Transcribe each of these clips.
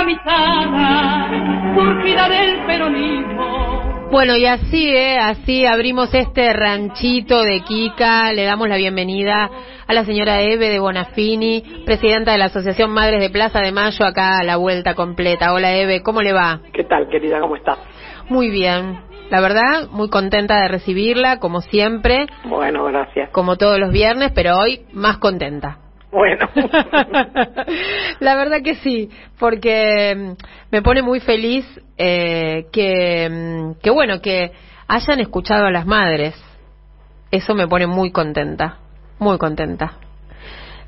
organizada, surgida del peronismo. Bueno, y así, ¿eh? Así abrimos este ranchito de Kika. Le damos la bienvenida a la señora Eve de Bonafini, presidenta de la Asociación Madres de Plaza de Mayo, acá a la vuelta completa. Hola, Eve, ¿cómo le va? ¿Qué tal, querida? ¿Cómo estás? Muy bien. La verdad, muy contenta de recibirla, como siempre. Bueno, gracias. Como todos los viernes, pero hoy más contenta. Bueno. la verdad que sí, porque mm, me pone muy feliz eh, que, mm, que, bueno, que hayan escuchado a las madres. Eso me pone muy contenta, muy contenta.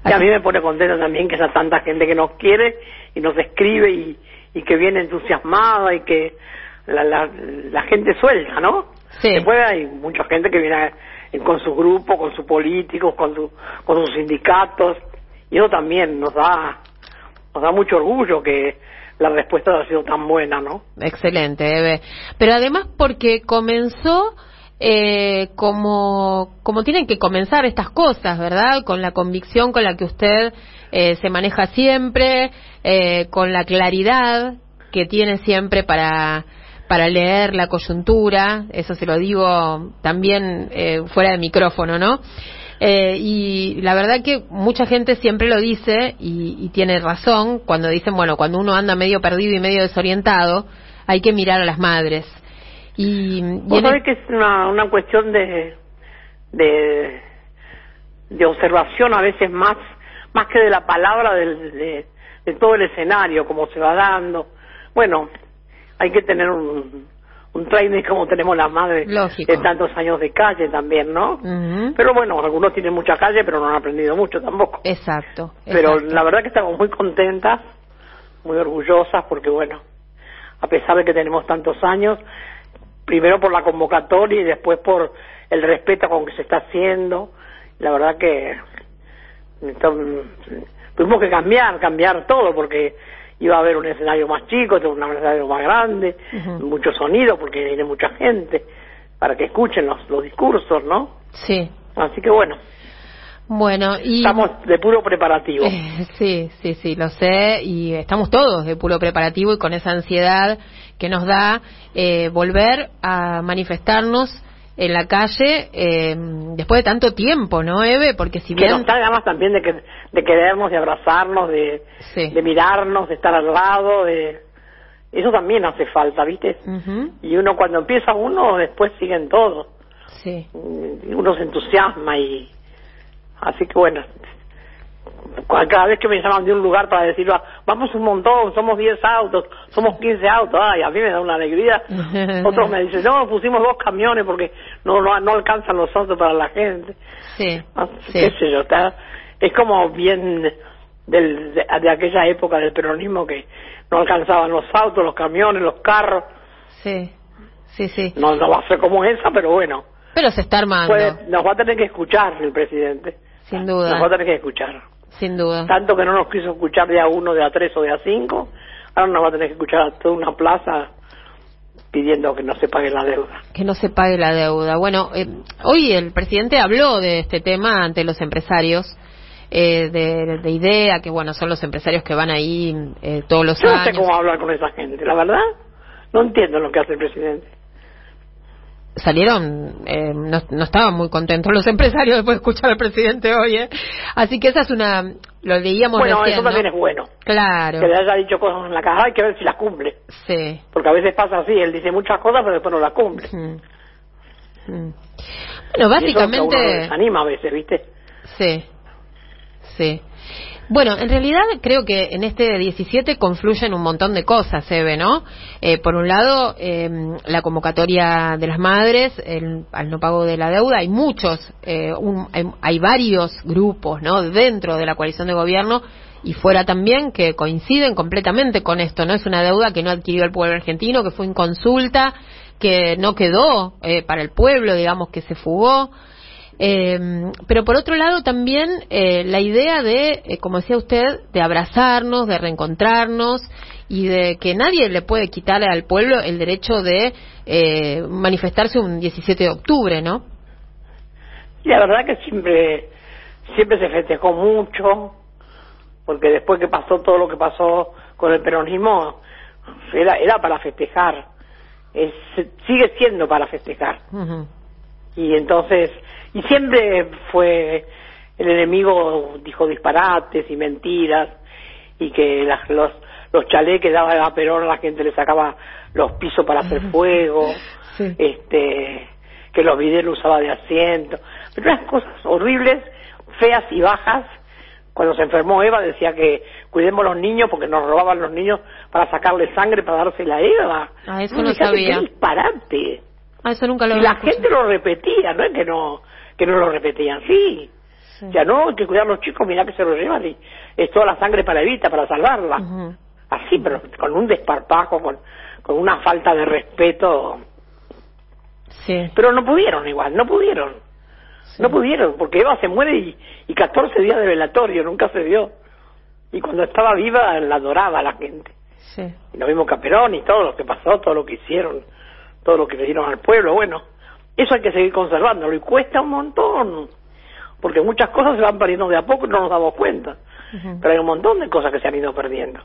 Y a mí me pone contenta también que haya tanta gente que nos quiere y nos escribe y, y que viene entusiasmada y que la, la, la gente suelta, ¿no? Sí. Después hay mucha gente que viene con su grupo, con sus políticos, con, su, con sus sindicatos y eso también nos da nos da mucho orgullo que la respuesta ha sido tan buena, ¿no? Excelente, Eve. Pero además porque comenzó eh, como, como tienen que comenzar estas cosas, ¿verdad? Con la convicción con la que usted eh, se maneja siempre, eh, con la claridad que tiene siempre para, para leer la coyuntura, eso se lo digo también eh, fuera de micrófono, ¿no? Eh, y la verdad que mucha gente siempre lo dice y, y, tiene razón cuando dicen, bueno, cuando uno anda medio perdido y medio desorientado, hay que mirar a las madres. Y, y ¿Vos sabés el... que es una, una cuestión de, de, de observación a veces más, más que de la palabra, de, de, de todo el escenario, como se va dando. Bueno, hay que tener un, un training como tenemos las madres Lógico. de tantos años de calle también, ¿no? Uh -huh. Pero bueno, algunos tienen mucha calle, pero no han aprendido mucho tampoco. Exacto. Pero exacto. la verdad que estamos muy contentas, muy orgullosas, porque bueno, a pesar de que tenemos tantos años, primero por la convocatoria y después por el respeto con que se está haciendo, la verdad que tuvimos que cambiar, cambiar todo, porque iba a haber un escenario más chico, un escenario más grande, uh -huh. mucho sonido porque viene mucha gente para que escuchen los, los discursos, ¿no? Sí. Así que bueno. Bueno, y... Estamos de puro preparativo. Eh, sí, sí, sí, lo sé, y estamos todos de puro preparativo y con esa ansiedad que nos da eh, volver a manifestarnos en la calle eh, después de tanto tiempo, ¿no, Eve? Porque si bien... Que nos también de, que, de querernos, de abrazarnos, de, sí. de mirarnos, de estar al lado, de... Eso también hace falta, ¿viste? Uh -huh. Y uno cuando empieza uno, después siguen todos. Sí. Uno se entusiasma y... Así que bueno, cada vez que me llaman de un lugar para decir, vamos un montón, somos 10 autos, somos 15 autos, ay, a mí me da una alegría. Otros me dicen, no, pusimos dos camiones porque no, no, no alcanzan los autos para la gente. Sí, sí. Qué sé yo, está, es como bien del, de, de, aquella época del peronismo que no alcanzaban los autos, los camiones, los carros. Sí, sí, sí. No, no va a ser como esa, pero bueno. Pero se está armando. Puede, nos va a tener que escuchar el presidente. Sin duda. Nos va a tener que escuchar. Sin duda. Tanto que no nos quiso escuchar de a uno, de a tres o de a cinco, ahora nos va a tener que escuchar a toda una plaza pidiendo que no se pague la deuda. Que no se pague la deuda. Bueno, eh, hoy el presidente habló de este tema ante los empresarios. Eh, de, de, idea, que bueno, son los empresarios que van ahí eh, todos los Yo años. no sé cómo hablar con esa gente, la verdad, no entiendo lo que hace el presidente salieron, eh, no, no, estaban muy contentos los empresarios después de escuchar al presidente hoy, ¿eh? Así que esa es una, lo leíamos Bueno, recién, eso también ¿no? es bueno. Claro. Que le haya dicho cosas en la caja, hay que ver si las cumple. Sí. Porque a veces pasa así, él dice muchas cosas, pero después no las cumple. Mm. Mm. Bueno, básicamente... Y eso desanima a veces, ¿viste? Sí, sí. Bueno, en realidad creo que en este 17 confluyen un montón de cosas, Eve, ¿no? Eh, por un lado, eh, la convocatoria de las madres, el, al no pago de la deuda, hay muchos, eh, un, hay, hay, varios grupos, ¿no? Dentro de la coalición de gobierno y fuera también que coinciden completamente con esto, ¿no? Es una deuda que no adquirió el pueblo argentino, que fue en consulta, que no quedó para el pueblo, digamos, que se fugó. Eh, pero por otro lado también eh, la idea de, eh, como decía usted, de abrazarnos, de reencontrarnos y de que nadie le puede quitar al pueblo el derecho de manifestarse un 17 de octubre, ¿no? La verdad que siempre, siempre se festejó mucho, porque después que pasó todo lo que pasó con el peronismo era, era para festejar, es, sigue siendo para festejar. Y entonces, y siempre fue el enemigo dijo disparates y mentiras y que las, los los chalés que daba a Perón la gente le sacaba los pisos para hacer fuego, Sí. este que los videos lo usaba de asiento, pero unas cosas horribles, feas y bajas. Cuando se enfermó Eva decía que cuidemos los niños porque nos robaban los niños para sacarle sangre para dársela a Eva. Ah, eso no sabía. Qué disparate. Ah, eso nunca lo Y la gente lo repetía, no es que no que no lo repetían, sí. Sí. Ya no, hay que cuidar a los chicos, mirá que se los llevan y es toda la sangre para Evita, para salvarla. Así, pero con un desparpajo, con, con una falta de respeto. Sí. Pero no pudieron igual, no pudieron. sí. No pudieron, porque Eva se muere y, y 14 días de velatorio, nunca se dio. Y cuando estaba viva la adoraba la gente. Sí. Y lo mismo que a Perón y todo lo que pasó, todo lo que hicieron, todo lo que le dieron al pueblo, bueno, eso hay que seguir conservándolo y cuesta un montón, porque muchas cosas se van perdiendo de a poco y no nos damos cuenta, pero hay un montón de cosas que se han ido perdiendo.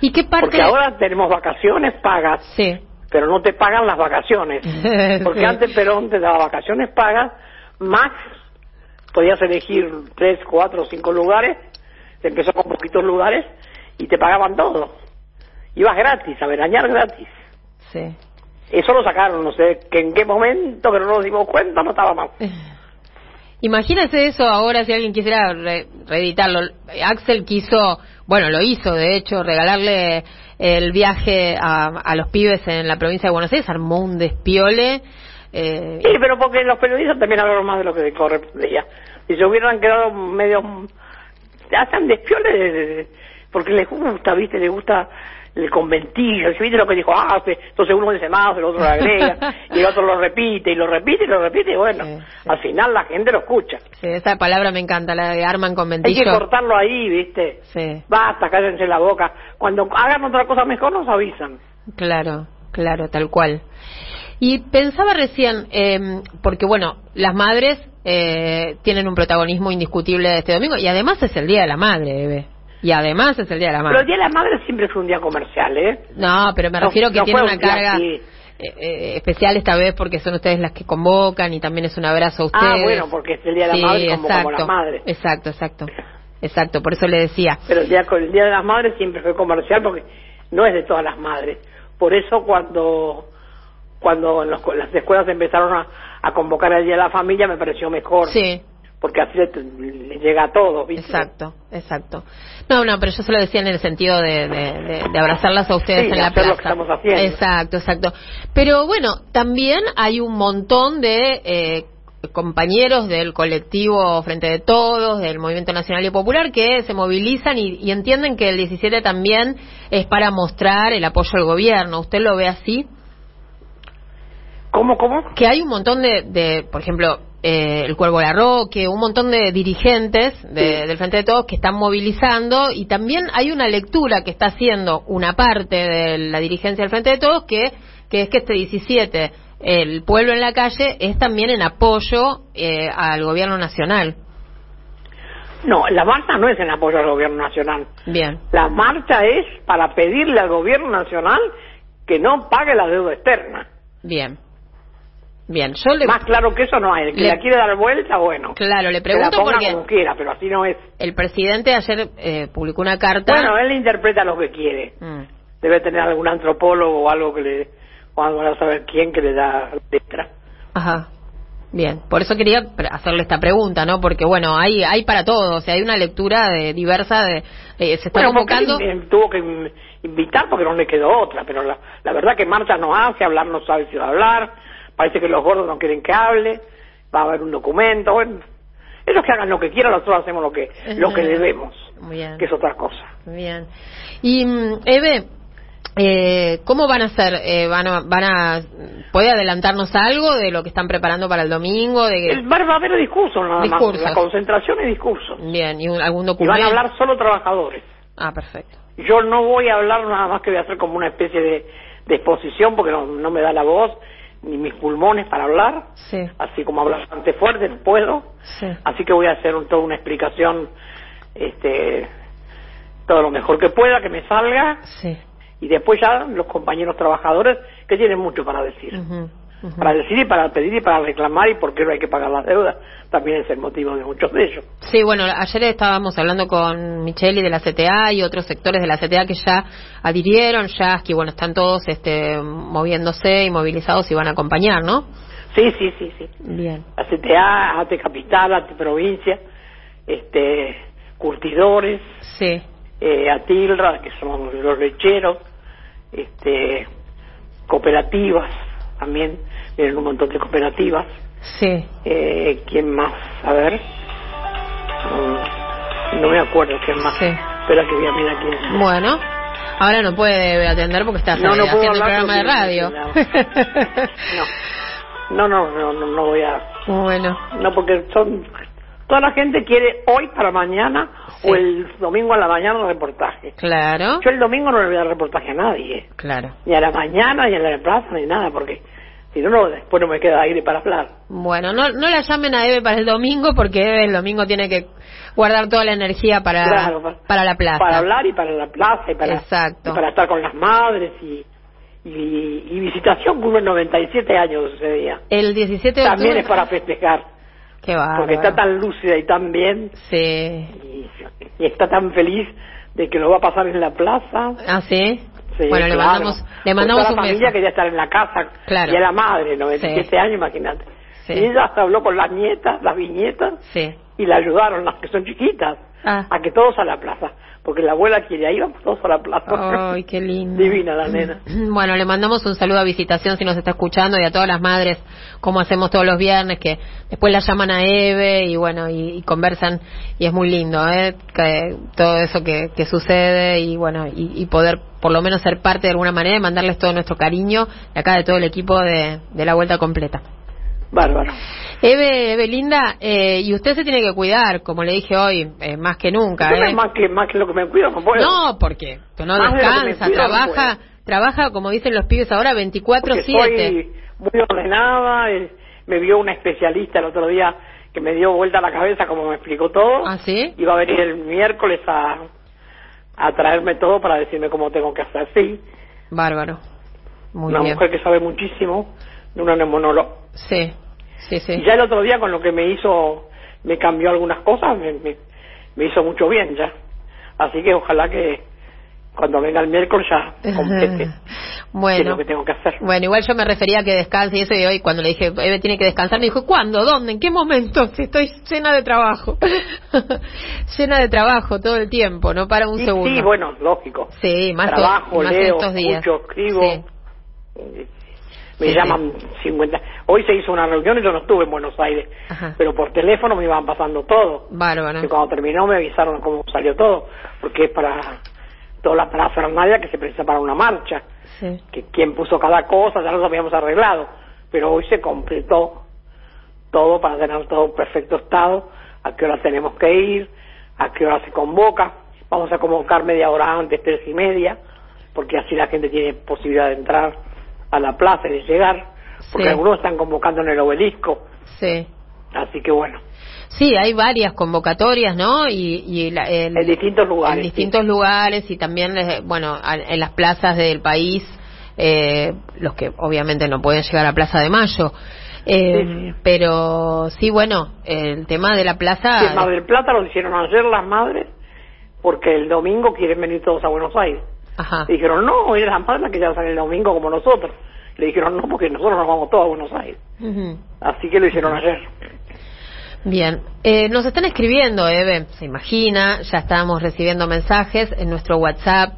¿Y qué parte? Porque ahora tenemos vacaciones pagas, Sí. pero no te pagan las vacaciones, porque Sí. antes Perón te daba vacaciones pagas, más podías elegir tres, cuatro, cinco lugares, empezó con poquitos lugares y te pagaban todo. Ibas gratis, a veranear gratis. Sí. Eso lo sacaron, no sé que en qué momento, pero no nos dimos cuenta, no estaba más. Imagínese eso ahora si alguien quisiera re- reeditarlo. Axel quiso, bueno, lo hizo de hecho, regalarle el viaje a, a los pibes en la provincia de Buenos Aires, armó un despiole. Eh, Sí, pero porque los periodistas también hablaron más de lo que correspondía. Si se hubieran quedado medio... Hacen despiole de- de- de- porque les gusta, ¿viste? Les gusta el conventillo. ¿Viste lo que dijo? Ah, entonces uno dice más, el otro lo agrega, y el otro lo repite, y lo repite, y lo repite, y bueno, Sí, sí. al final la gente lo escucha. sí, esa palabra me encanta, la de arman con Hay que cortarlo ahí, ¿viste? Sí, Basta, cállense la boca. Cuando hagan otra cosa mejor nos avisan. claro, claro, tal cual. Y pensaba recién, eh, porque bueno, las madres eh, tienen un protagonismo indiscutible este domingo y además es el Día de la Madre, Eve. Y además es el Día de la Pero el. Día de la Madre siempre fue un día comercial, ¿eh? No, pero me No- refiero que no tiene una un carga eh, eh, especial esta vez porque son ustedes las que convocan y también es un abrazo a Ah, ustedes. bueno, porque es el Día de la Sí, Madre como, como exacto, las madres. Exacto, exacto. Exacto, por eso le decía. Pero el día, el día de las Madres siempre fue comercial porque no es de todas las madres. Por eso cuando cuando los- las escuelas empezaron a, a convocar el Día de la Familia me pareció mejor. Sí, Porque así le, le llega a todos, ¿viste? exacto, exacto. No, no, pero yo se lo decía en el sentido de, de, de- de abrazarlas a ustedes Sí, en de la hacer plaza. lo que estamos haciendo. Exacto, exacto. Pero bueno, también hay un montón de eh, compañeros del colectivo Frente de Todos, del Movimiento Nacional y Popular, que se movilizan y, y entienden que el 17 también es para mostrar el apoyo al gobierno. ¿Usted lo ve así? ¿Cómo, cómo? que hay un montón de, de por ejemplo, eh, el Cuervo Larroque, un montón de dirigentes de- Sí. del Frente de Todos que están movilizando y también hay una lectura que está haciendo una parte de la dirigencia del Frente de Todos que, que es que este 17 el pueblo en la calle es también en apoyo eh, al gobierno nacional. No, la marcha no es en apoyo al gobierno nacional. Bien, La marcha es para pedirle al gobierno nacional que no pague la deuda externa. bien, bien. Yo le, Más claro que eso no hay. El que le- la quiere dar vuelta, bueno. claro, le que la pregunto porque como quiera, pero así no es. el presidente ayer eh, publicó una carta. Bueno, él interpreta lo que quiere. Mm. Debe tener algún antropólogo o algo que le... o algo a saber quién que le da letra. Ajá. Bien, por eso quería hacerle esta pregunta, ¿no? Porque bueno, hay hay para todo, o sea, hay una lectura de, diversa de eh, se está Bueno, convocando. él, tuvo que in- invitar porque no le quedó otra, pero la, la verdad que marcha no hace, hablar no sabe si va a hablar, parece que los gordos no quieren que hable, va a haber un documento, bueno, ellos que hagan lo que quieran, nosotros hacemos lo que lo que debemos, bien. que es otra cosa. Bien. Y mm, Eve, eh, ¿cómo van a hacer? Eh, van a van a puede adelantarnos algo de lo que están preparando para el domingo de El va a haber discursos nada Discursos. más, la concentración y discursos. Bien, y un- algún Y documento. van a hablar solo trabajadores. Ah, perfecto. Yo no voy a hablar nada más que voy a hacer como una especie de, de exposición porque no, no me da la voz ni mis pulmones para hablar. Sí. Así como hablar bastante fuerte, no puedo. Sí. Así que voy a hacer un- toda una explicación este, todo lo mejor que pueda, que me salga, Sí. y después ya los compañeros trabajadores que tienen mucho para decir. Para decir y para pedir y para reclamar y por qué no hay que pagar las deudas, también es el motivo de muchos de ellos. Sí, bueno, ayer estábamos hablando con Micheli de la CTA y otros sectores de la CTA que ya adhirieron, ya que bueno, están todos este, moviéndose y movilizados y van a acompañar, ¿no? Sí, sí, sí, sí. Bien. La CTA, ATE Capital, ATE Provincia, este, curtidores, Sí, eh, Atilra, que son los lecheros, este, cooperativas, también vienen un montón de cooperativas. sí. Eh, ¿Quién más? A ver. Mm, no me acuerdo quién más. Sí. Espera que voy a mirar quién. Bueno, ahora no puede atender porque está No, no haciendo el programa de radio. No, no, no, no, no voy a... bueno, No, porque son... Toda la gente quiere hoy para mañana Sí. o el domingo a la mañana reportaje. claro, Yo el domingo no le voy a dar reportaje a nadie. claro. Ni a la mañana, ni a la plaza, ni nada, porque si no, no, después no me queda aire para hablar. Bueno, no, no la llamen a Eve para el domingo porque Eve el domingo tiene que guardar toda la energía para, Claro, pa- para la plaza. Para hablar y para la plaza y para, Exacto. y para estar con las madres y, y, y visitación cumple 97 años ese día. El 17 de También octubre. es para festejar, Qué bárbaro. porque está tan lúcida y tan bien Sí. y, y está tan feliz de que lo va a pasar en la plaza. ¿Ah, sí? Sí, bueno, le mandamos, le mandamos un la familia beso. quería estar en la casa Claro. y a la madre, 97 Sí. años, imagínate. Sí. Y ella habló con las nietas, las viñetas, Sí. y la ayudaron, las que son chiquitas, Ah. a que todos a la plaza. Porque la abuela quiere, ahí vamos todos a la plaza. Ay, qué lindo. Divina la nena. Bueno, le mandamos un saludo a Visitación si nos está escuchando y a todas las madres, como hacemos todos los viernes, que después la llaman a Eve y bueno, y, y conversan y es muy lindo, ¿eh? Que, todo eso que, que sucede y bueno, y, y poder por lo menos ser parte de alguna manera y mandarles todo nuestro cariño de acá de todo el equipo de, de la Vuelta Completa. Bárbaro. Eve, Eve Linda, eh, y usted se tiene que cuidar, como le dije hoy, eh, más que nunca, no ¿eh? más que, más que lo que me cuido, no puedo. No, porque no Más de descansa, no trabaja, trabaja como dicen los pibes ahora Porque 24/7. soy muy ordenada. eh, Me vio una especialista el otro día que me dio vuelta la cabeza como me explicó todo. ¿Ah, sí? Iba a venir el miércoles a, a traerme todo para decirme cómo tengo que hacer. Sí, Bárbaro. Muy una bien. mujer que sabe muchísimo de una neumonóloga. Sí, sí, sí. Y ya el otro día con lo que me hizo, me cambió algunas cosas, me, me, me hizo mucho bien ya. Así que ojalá que cuando venga el miércoles ya es bueno. lo que tengo que hacer. Bueno, igual yo me refería a que descanse y eso, y hoy cuando le dije, Eve tiene que descansar, me dijo, ¿cuándo? ¿Dónde? ¿En qué momento? Si estoy llena de trabajo. llena de trabajo todo el tiempo, no para un Sí, segundo. sí, bueno, lógico. Sí, más, Trabajo, más leo, estos días. escucho, escribo. Sí. Me Sí, llaman 50. Hoy se hizo una reunión y yo no estuve en Buenos Aires, Ajá. pero por teléfono me iban pasando todo. Bárbaro. Y cuando terminó me avisaron cómo salió todo, porque es para toda la parafernalia que se precisa para una marcha, Sí. que quien puso cada cosa ya lo habíamos arreglado, pero hoy se completó todo para tener todo en perfecto estado, a qué hora tenemos que ir, a qué hora se convoca, vamos a convocar media hora antes, tres y media, porque así la gente tiene posibilidad de entrar a la plaza y de llegar, porque Sí. algunos están convocando en el obelisco, Sí. así que bueno, Sí, hay varias convocatorias, ¿no? Y, y la- el- en distintos lugares. en distintos lugares y también, eh, bueno, en las plazas del país, eh, los que obviamente no pueden llegar a Plaza de Mayo. Eh, Sí, sí. Pero sí, bueno, el tema de la plaza. En Mar del Plata lo hicieron ayer las madres, porque el domingo quieren venir todos a Buenos Aires. Ajá. Dijeron, no, es las madres las que ya salen el domingo como nosotros. Le dijeron, no, porque nosotros nos vamos todos a Buenos Aires. Ujú. Así que lo hicieron ayer. Bien, eh, nos están escribiendo, Eve, se imagina, ya estamos recibiendo mensajes en nuestro WhatsApp,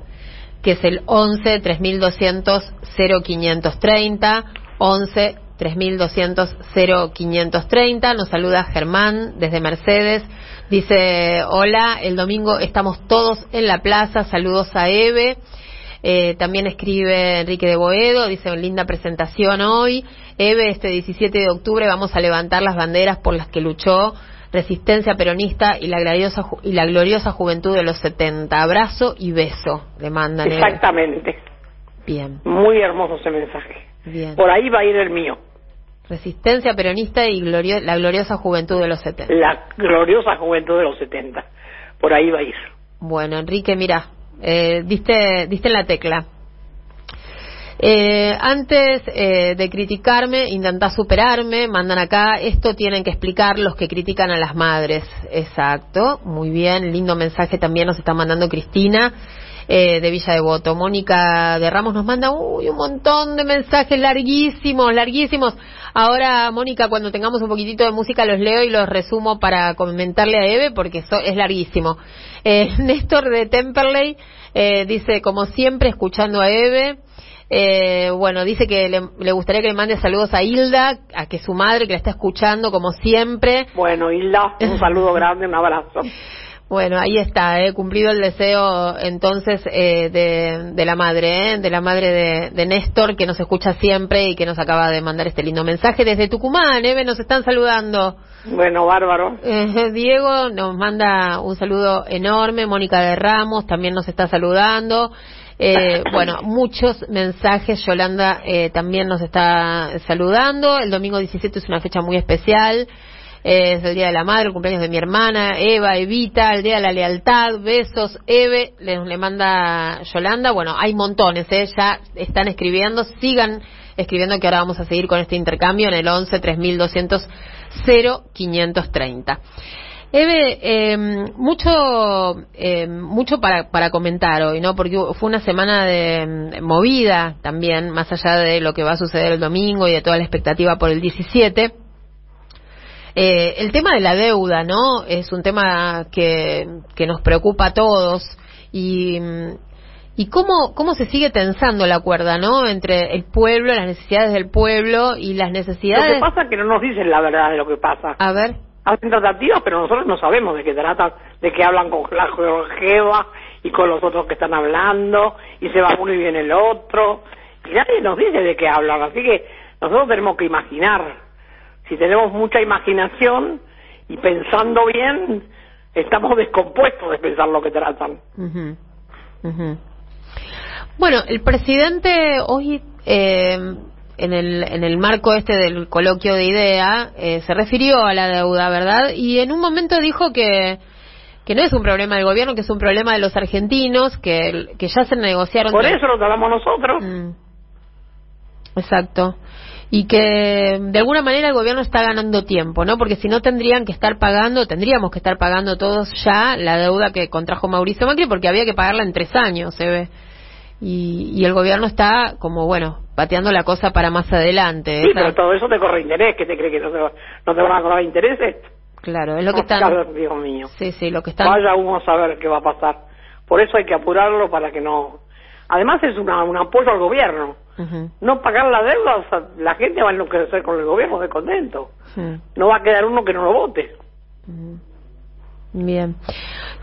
que es el 11 3200 0530, 11 3200 0530. Nos saluda Germán desde Mercedes. Dice, hola, el domingo estamos todos en la plaza, saludos a Eve. Eh, también escribe Enrique de Boedo, dice linda presentación hoy. Eve, este 17 de octubre vamos a levantar las banderas por las que luchó Resistencia Peronista y la ju- y la gloriosa juventud de los 70. Abrazo y beso, le mandan. Eve. Exactamente. Bien, Muy hermoso ese mensaje. bien. Por ahí va a ir el mío. Resistencia Peronista y glorio- la gloriosa juventud de los 70. La gloriosa juventud de los 70. Por ahí va a ir. Bueno, Enrique, mira, eh, diste, diste en la tecla. Eh, antes eh, de criticarme, intentá superarme, mandan acá, esto tienen que explicar los que critican a las madres. Exacto, muy bien, lindo mensaje también nos está mandando Cristina eh, de Villa Devoto. Mónica de Ramos nos manda uy, un montón de mensajes larguísimos, larguísimos. Ahora, Mónica, cuando tengamos un poquitito de música los leo y los resumo para comentarle a Eve porque eso es larguísimo. Eh, Néstor de Temperley eh, dice, como siempre, escuchando a Eve. Eh, bueno, dice que le, le, gustaría que le mande saludos a Hilda, a que su madre, que la está escuchando como siempre. Bueno, Hilda, un saludo grande, un abrazo. Bueno, ahí está, eh, cumplido el deseo entonces eh, de, de, la madre, eh, de la madre de, de, Néstor, que nos escucha siempre y que nos acaba de mandar este lindo mensaje desde Tucumán, Eve, nos están saludando. Bueno, bárbaro. Eh, Diego nos manda un saludo enorme, Mónica de Ramos también nos está saludando. Eh, bueno, muchos mensajes. Yolanda eh, también nos está saludando. El domingo 17 es una fecha muy especial. Eh, es el Día de la Madre, el cumpleaños de mi hermana, Eva, Evita, el Día de la Lealtad, besos, Eve, le, le manda Yolanda. Bueno, hay montones, ¿eh? ya están escribiendo. Sigan escribiendo que ahora vamos a seguir con este intercambio en el 11 3200 0530. Eve, eh, mucho, eh, mucho para, para comentar hoy, ¿no? Porque fue una semana de, movida también, más allá de lo que va a suceder el domingo y de toda la expectativa por el 17. Eh, el tema de la deuda, ¿no? Es un tema que, que nos preocupa a todos y, y cómo, cómo se sigue tensando la cuerda, ¿no? Entre el pueblo, las necesidades del pueblo y las necesidades. Lo que pasa es que no nos dicen la verdad de lo que pasa. A ver hacen tratativas, pero nosotros no sabemos de qué tratan, de qué hablan con la Georgieva y con los otros que están hablando, y se va uno y viene el otro, y nadie nos dice de qué hablan, así que nosotros tenemos que imaginar. Si tenemos mucha imaginación y pensando bien, estamos descompuestos de pensar lo que tratan. Uh. Bueno, el presidente hoy eh, en el, en el marco este del coloquio de idea, eh, se refirió a la deuda, ¿verdad? Y en un momento dijo que, que no es un problema del gobierno, que es un problema de los argentinos, que, que ya se negociaron. Por eso lo hablamos nosotros. Mm. Exacto. Y que de alguna manera el gobierno está ganando tiempo, ¿no? Porque si no tendrían que estar pagando, tendríamos que estar pagando todos ya la deuda que contrajo Mauricio Macri, porque había que pagarla en tres años, se ve. Y, y, el gobierno está como, bueno, pateando la cosa para más adelante. Sí, pero todo eso te corre interés. ¿Qué te cree que no te, no te van a cobrar intereses? Claro, es lo que están... Dios mío. Sí, sí, lo que están... Vaya uno a saber qué va a pasar. Por eso hay que apurarlo para que no... Además es una, un apoyo al gobierno. Uh -huh. No pagar la deuda, o sea, la gente va a enloquecer con el gobierno de contento. Uh -huh. No va a quedar uno que no lo vote. Uh -huh. Bien.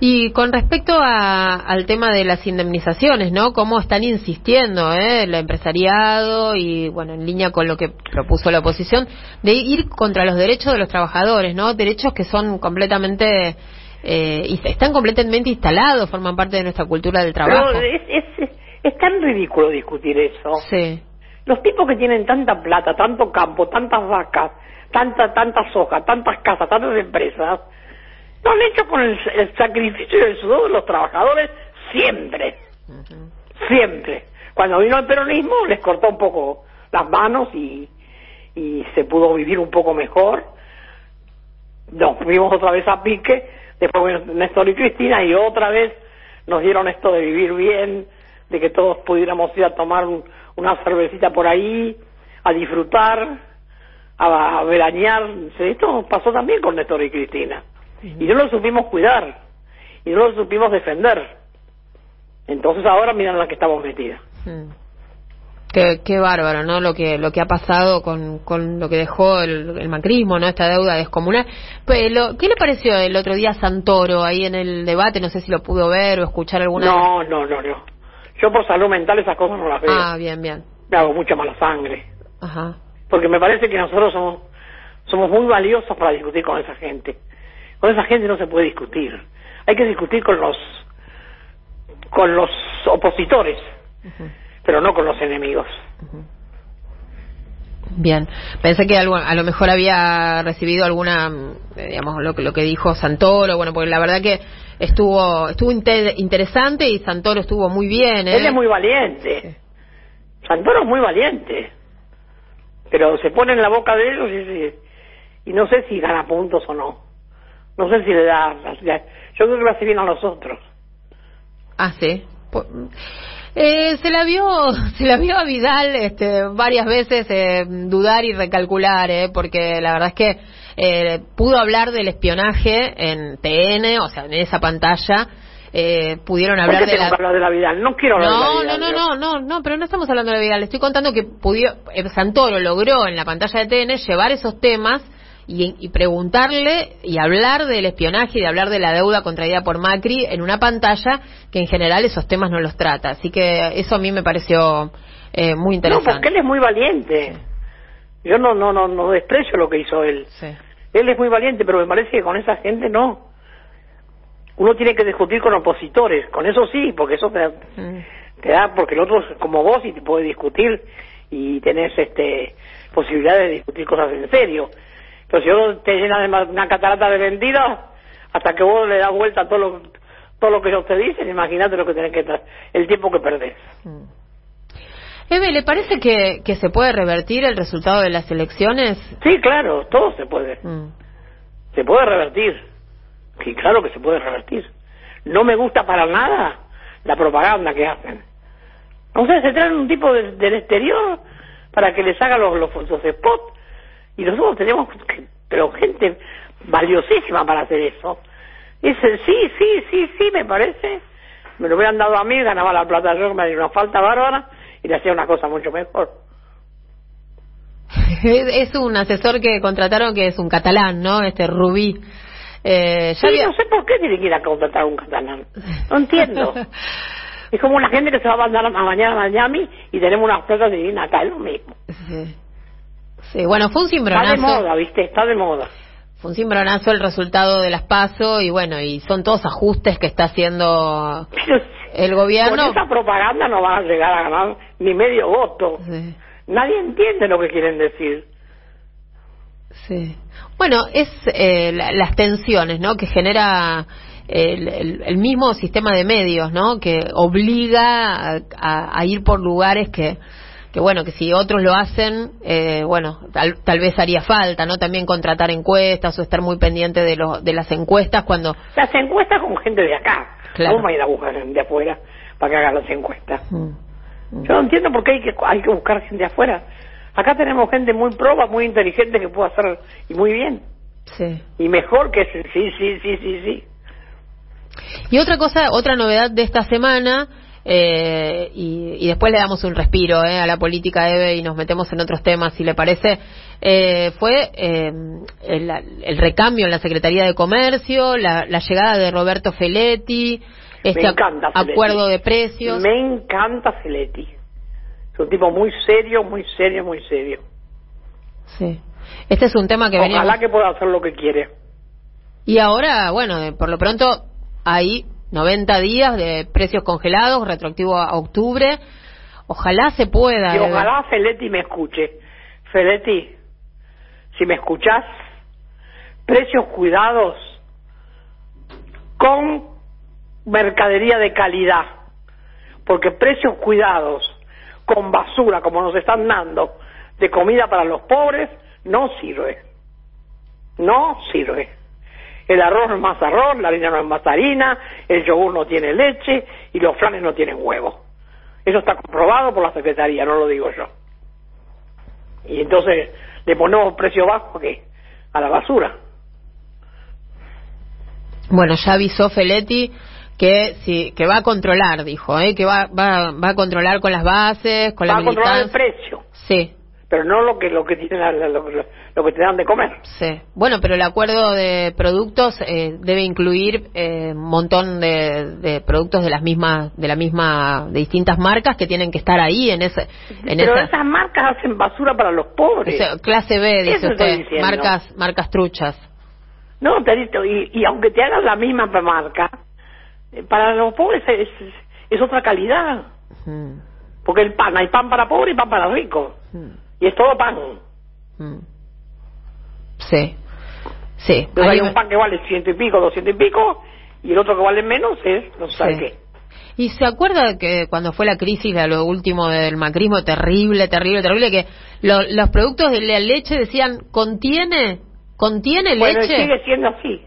Y con respecto a, al tema de las indemnizaciones, ¿no? Cómo están insistiendo, ¿eh? El empresariado y, bueno, en línea con lo que propuso la oposición, de ir contra los derechos de los trabajadores, ¿no? Derechos que son completamente, eh, están completamente instalados, forman parte de nuestra cultura del trabajo. Pero es, es, es tan ridículo discutir eso. Sí. Los tipos que tienen tanta plata, tanto campo, tantas vacas, tanta, tanta soja, tantas casas, tantas empresas, lo han hecho con el, el, sacrificio y el sudor de los trabajadores siempre. Uh -huh. Siempre. Cuando vino el peronismo les cortó un poco las manos y, y se pudo vivir un poco mejor. Nos fuimos otra vez a pique, después Néstor y Cristina y otra vez nos dieron esto de vivir bien, de que todos pudiéramos ir a tomar un, una cervecita por ahí, a disfrutar, a, a veranear. Esto pasó también con Néstor y Cristina y no lo supimos cuidar y no lo supimos defender entonces ahora miran la que estamos metidas mm. Qué, qué bárbaro, ¿no? Lo que lo que ha pasado con, con lo que dejó el, el macrismo, ¿no? Esta deuda descomunal. Pero, ¿Qué le pareció el otro día Santoro ahí en el debate? No sé si lo pudo ver o escuchar alguna No, no, no, no. Yo por salud mental esas cosas no las veo. Ah, bien, bien. Me hago mucha mala sangre. Ajá. Porque me parece que nosotros somos somos muy valiosos para discutir con esa gente. Con esa gente no se puede discutir. Hay que discutir con los con los opositores, uh -huh. pero no con los enemigos. Uh -huh. Bien, pensé que algo, a lo mejor había recibido alguna, digamos, lo que, lo que dijo Santoro, bueno, porque la verdad que estuvo estuvo inte- interesante y Santoro estuvo muy bien. ¿eh? Él es muy valiente. Santoro es muy valiente. Pero se pone en la boca de ellos y, y no sé si gana puntos o no. No sé si le da... Yo creo que le hace bien a los otros. Ah, sí. Po- Eh, se la vio, se la vio a Vidal este, varias veces eh, dudar y recalcular, eh, porque la verdad es que eh, pudo hablar del espionaje en TN, o sea, en esa pantalla, eh, pudieron ¿Por hablar qué de la... que hablar de la Vidal? No quiero hablar de No, la no, Vidal. no, yo. no, no, no, pero no estamos hablando de la Vidal. Le estoy contando que pudió, eh, Santoro logró en la pantalla de TN llevar esos temas y, y preguntarle y hablar del espionaje y de hablar de la deuda contraída por Macri en una pantalla que en general esos temas no los trata. Así que eso a mí me pareció eh, muy No, interesante. porque él es muy valiente. Yo no, no, no, no desprecio lo que hizo él. Sí. Él es muy valiente, pero me parece que con esa gente no. Uno tiene que discutir con opositores, con eso sí, porque eso te, Mm. te da, porque el otro es como vos y te puede discutir y tenés este posibilidades de discutir cosas en serio. Pero si uno te llena de una catarata de mentiras, hasta que vos le das vuelta a todo lo, todo lo que ellos te dicen, imagínate lo que tenés que el tiempo que perdés. Eve, ¿le parece que, que se puede revertir el resultado de las elecciones? Sí, claro, todo se puede. Mm. Se puede revertir. Sí, claro que se puede revertir. No me gusta para nada la propaganda que hacen. O sea, se traen un tipo de- del exterior para que les haga los, los, los spots y nosotros tenemos, pero gente valiosísima para hacer eso. Dice, sí, sí, sí, sí, me parece. Me lo hubieran dado a mí, ganaba la plata yo, me haría una falta bárbara y le hacía una cosa mucho mejor. Es un asesor que contrataron que es un catalán, ¿no? Este Rubí. Eh, ya Sí, había- no sé por qué tiene que ir a contratar a un catalán. No entiendo. Es como la gente que se va a mandar a mañana a Miami y tenemos unas placas divinas acá, es lo mismo. Sí. Sí, bueno, fue un Está de cimbronazo. moda, ¿viste? Está de moda. Fue un cimbronazo el resultado de las PASO y bueno, y son todos ajustes que está haciendo el gobierno. con esa propaganda no van a llegar a ganar ni medio voto. Sí, Nadie entiende lo que quieren decir. sí. Bueno, es eh, la- las tensiones, ¿no? Que genera el, el- el mismo sistema de medios, ¿no? Que obliga a, a- a ir por lugares que, que bueno, que si otros lo hacen, eh, bueno, tal, tal vez haría falta, ¿no? También contratar encuestas o estar muy pendiente de, lo- de las encuestas cuando... Las encuestas con gente de acá. Claro. ¿Cómo va a ir a buscar gente de afuera para que hagan las encuestas? Mm. Yo no entiendo por qué hay que, hay que buscar gente de afuera. Acá tenemos gente muy proba, muy inteligente que puede hacer y muy bien. Sí. Y mejor que sí, sí, sí, sí, sí. Y otra cosa, otra novedad de esta semana, eh, y, y después le damos un respiro eh, a la política Eve y nos metemos en otros temas, si le parece, eh, fue eh, el, el recambio en la Secretaría de Comercio, la, la llegada de Roberto Feletti, este Me encanta Feletti. acuerdo de precios. Me encanta Feletti. Es un tipo muy serio, muy serio, muy serio. Sí. Este es un tema que Ojalá veníamos... que pueda hacer lo que quiere. Y ahora, bueno, por lo pronto hay 90 días de precios congelados, retroactivo a octubre. Ojalá se pueda. Y ojalá Feletti me escuche. Feletti, si me escuchás, precios cuidados con mercadería de calidad. Porque precios cuidados con basura, como nos están dando, de comida para los pobres, no sirve. No sirve. El arroz no es más arroz, la harina no es más harina, el yogur no tiene leche y los flanes no tienen huevo. Eso está comprobado por la Secretaría, no lo digo yo. Y entonces le ponemos precio bajo ¿a qué? A la basura. Bueno, ya avisó Feletti que sí, que va a controlar, dijo, ¿eh? que va, va, va a controlar con las bases, con Va la a controlar el precio, Sí, pero no lo que lo que tienen lo, lo- lo que te dan de comer. sí. Bueno, pero el acuerdo de productos eh, debe incluir eh, un montón de, de productos de las mismas, de la misma, de distintas marcas que tienen que estar ahí en ese, en pero esa, esas marcas hacen basura para los pobres. clase B, dice Eso usted, marcas, marcas truchas. No, Terito, y, y aunque te hagan la misma marca, eh, para los pobres es, es, es otra calidad. Porque el pan, hay pan para pobres y pan para ricos. mm, Y es todo pan. mm. Sí, sí. Entonces hay un me- pan que vale ciento y pico, doscientos y pico, y el otro que vale menos es no sé Sí. qué. Y se acuerda que cuando fue la crisis de lo último del macrismo, terrible, terrible, terrible, que lo- los productos de la leche decían, ¿contiene? ¿Contiene Bueno, leche? sigue siendo así.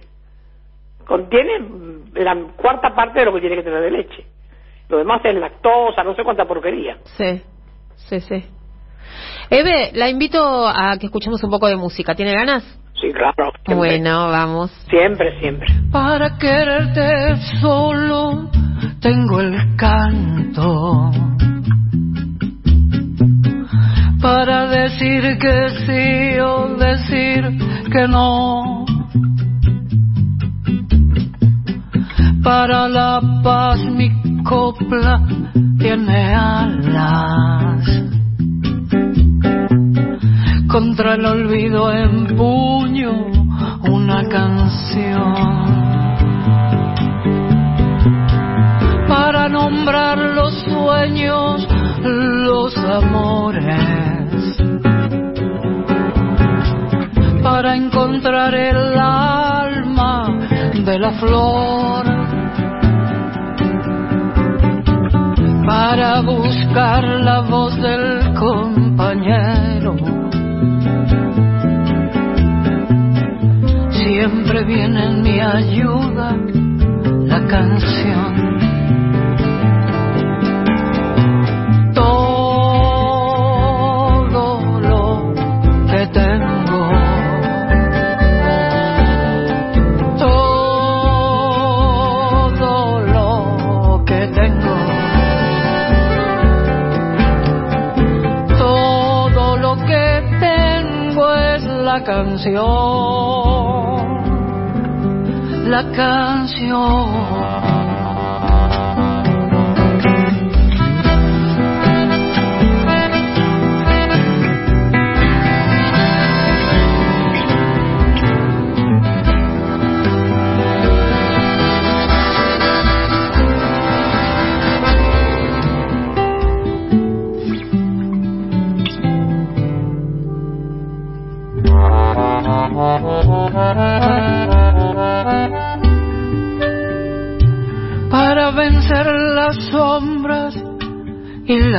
Contiene la cuarta parte de lo que tiene que tener de leche. Lo demás es lactosa, no sé cuánta porquería. Sí, sí, sí. Eve, la invito a que escuchemos un poco de música. ¿Tiene ganas? Sí, claro. siempre. Bueno, vamos. Siempre, siempre. Para quererte solo tengo el canto. Para decir que sí o decir que no. Para la paz mi copla tiene alas. Contra el olvido empuño una canción. Para nombrar los sueños, los amores. Para encontrar el alma de la flor. Para buscar la voz del compañero. Siempre viene en mi ayuda la canción. Todo lo que tengo. Todo lo que tengo. Todo lo que tengo es la canción. La canción.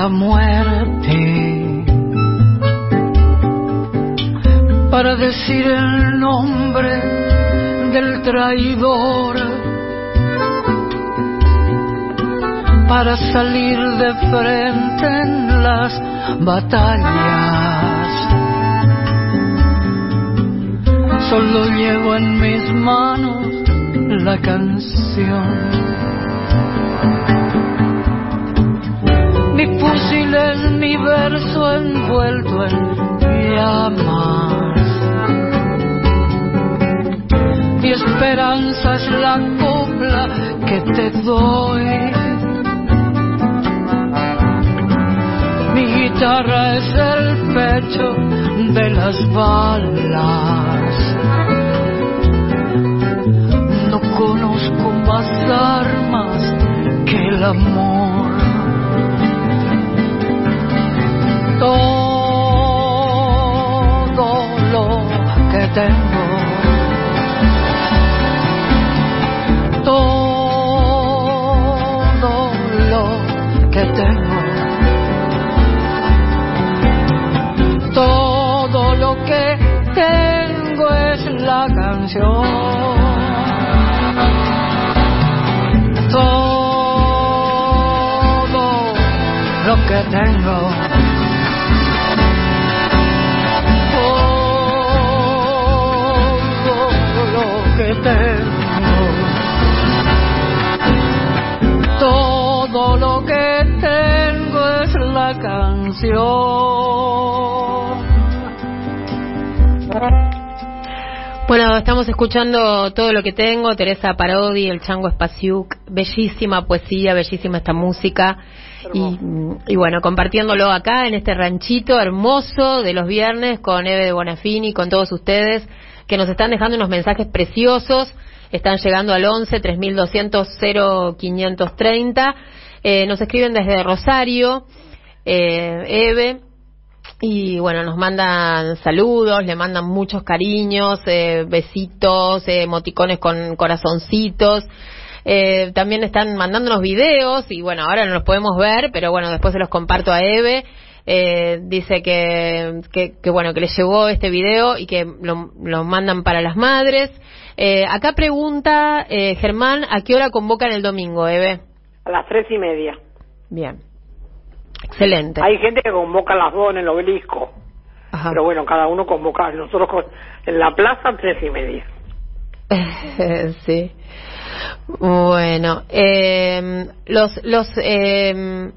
Muerte, para decir el nombre del traidor, para salir de frente en las batallas. Solo llevo en mis manos la canción. Mi fusil es mi verso envuelto en llamas. Mi esperanza es la copla que te doy. Mi guitarra es el pecho de las balas. No conozco más armas que el amor. Todo lo que tengo. Todo lo que tengo. Todo lo que tengo es la canción. Todo lo que tengo. Canción. Bueno, estamos escuchando todo lo que tengo, Teresa Parodi, el Chango Spasiuk, bellísima poesía, bellísima esta música. Y, y bueno, compartiéndolo acá en este ranchito hermoso de los viernes con Eve de Bonafini, con todos ustedes que nos están dejando unos mensajes preciosos, están llegando al 11 3200 0530, eh, nos escriben desde Rosario, eh, Eve, y bueno, nos mandan saludos, le mandan muchos cariños, eh, besitos, eh, emoticones con corazoncitos. Eh, también están mandándonos videos y bueno, ahora no los podemos ver, pero bueno, después se los comparto a Eve. Eh, dice que, que, bueno, que les llegó este video y que lo, lo mandan para las madres. Eh, acá pregunta eh, Germán, ¿a qué hora convocan el domingo, Eve? A las tres y media. Bien. Excelente. Hay gente que convoca las dos en el obelisco. Ajá. Pero bueno, cada uno convoca. Nosotros con- en la plaza, tres y media. sí. Bueno, eh, los los eh,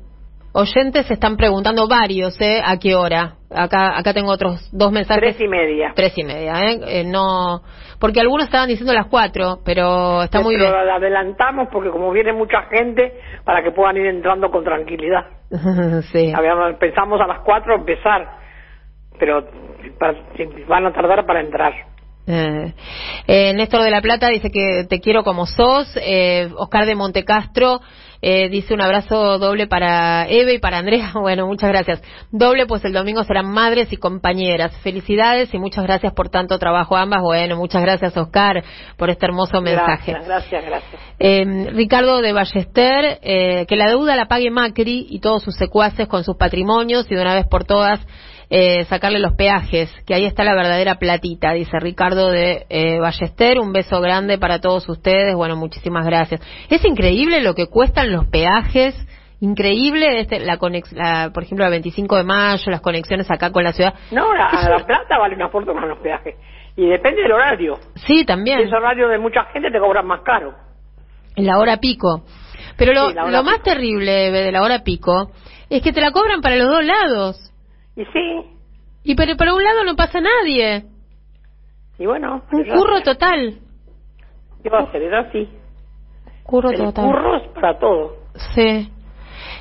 oyentes están preguntando varios, ¿eh? ¿A qué hora? Acá acá tengo otros dos mensajes. Tres y media. Tres y media, ¿eh? Eh, no, porque algunos estaban diciendo las cuatro, pero está muy Pero bien. la adelantamos porque como viene mucha gente, para que puedan ir entrando con tranquilidad. sí. Habíamos, pensamos a las cuatro empezar, pero van a tardar para entrar. Eh, eh, Néstor de la Plata dice que te quiero como sos. Eh, Oscar de Montecastro eh, dice un abrazo doble para Eve y para Andrea. Bueno, muchas gracias. Doble, pues el domingo serán madres y compañeras. Felicidades y muchas gracias por tanto trabajo ambas. Bueno, muchas gracias Oscar por este hermoso mensaje. Gracias, gracias, gracias. Eh, Ricardo de Ballester, eh, que la deuda la pague Macri y todos sus secuaces con sus patrimonios y de una vez por todas eh, sacarle los peajes, que ahí está la verdadera platita, dice Ricardo de eh, Ballester. Un beso grande para todos ustedes. Bueno, muchísimas gracias. Es increíble lo que cuestan los peajes. Increíble, este, la conex- la, por ejemplo, la 25 de mayo, las conexiones acá con la ciudad. No, la, Es la plata vale una fortuna los peajes. Y depende del horario. Sí, Si también. es horario de mucha gente, te cobran más caro. En la hora pico. Pero lo, Sí, más pico. terrible de la hora pico es que te la cobran para los dos lados. Y sí, Y pero para un lado no pasa nadie. y bueno. Un curro total. ¿Qué va a hacer? Es así. Curro El total. curro es para todo. Sí.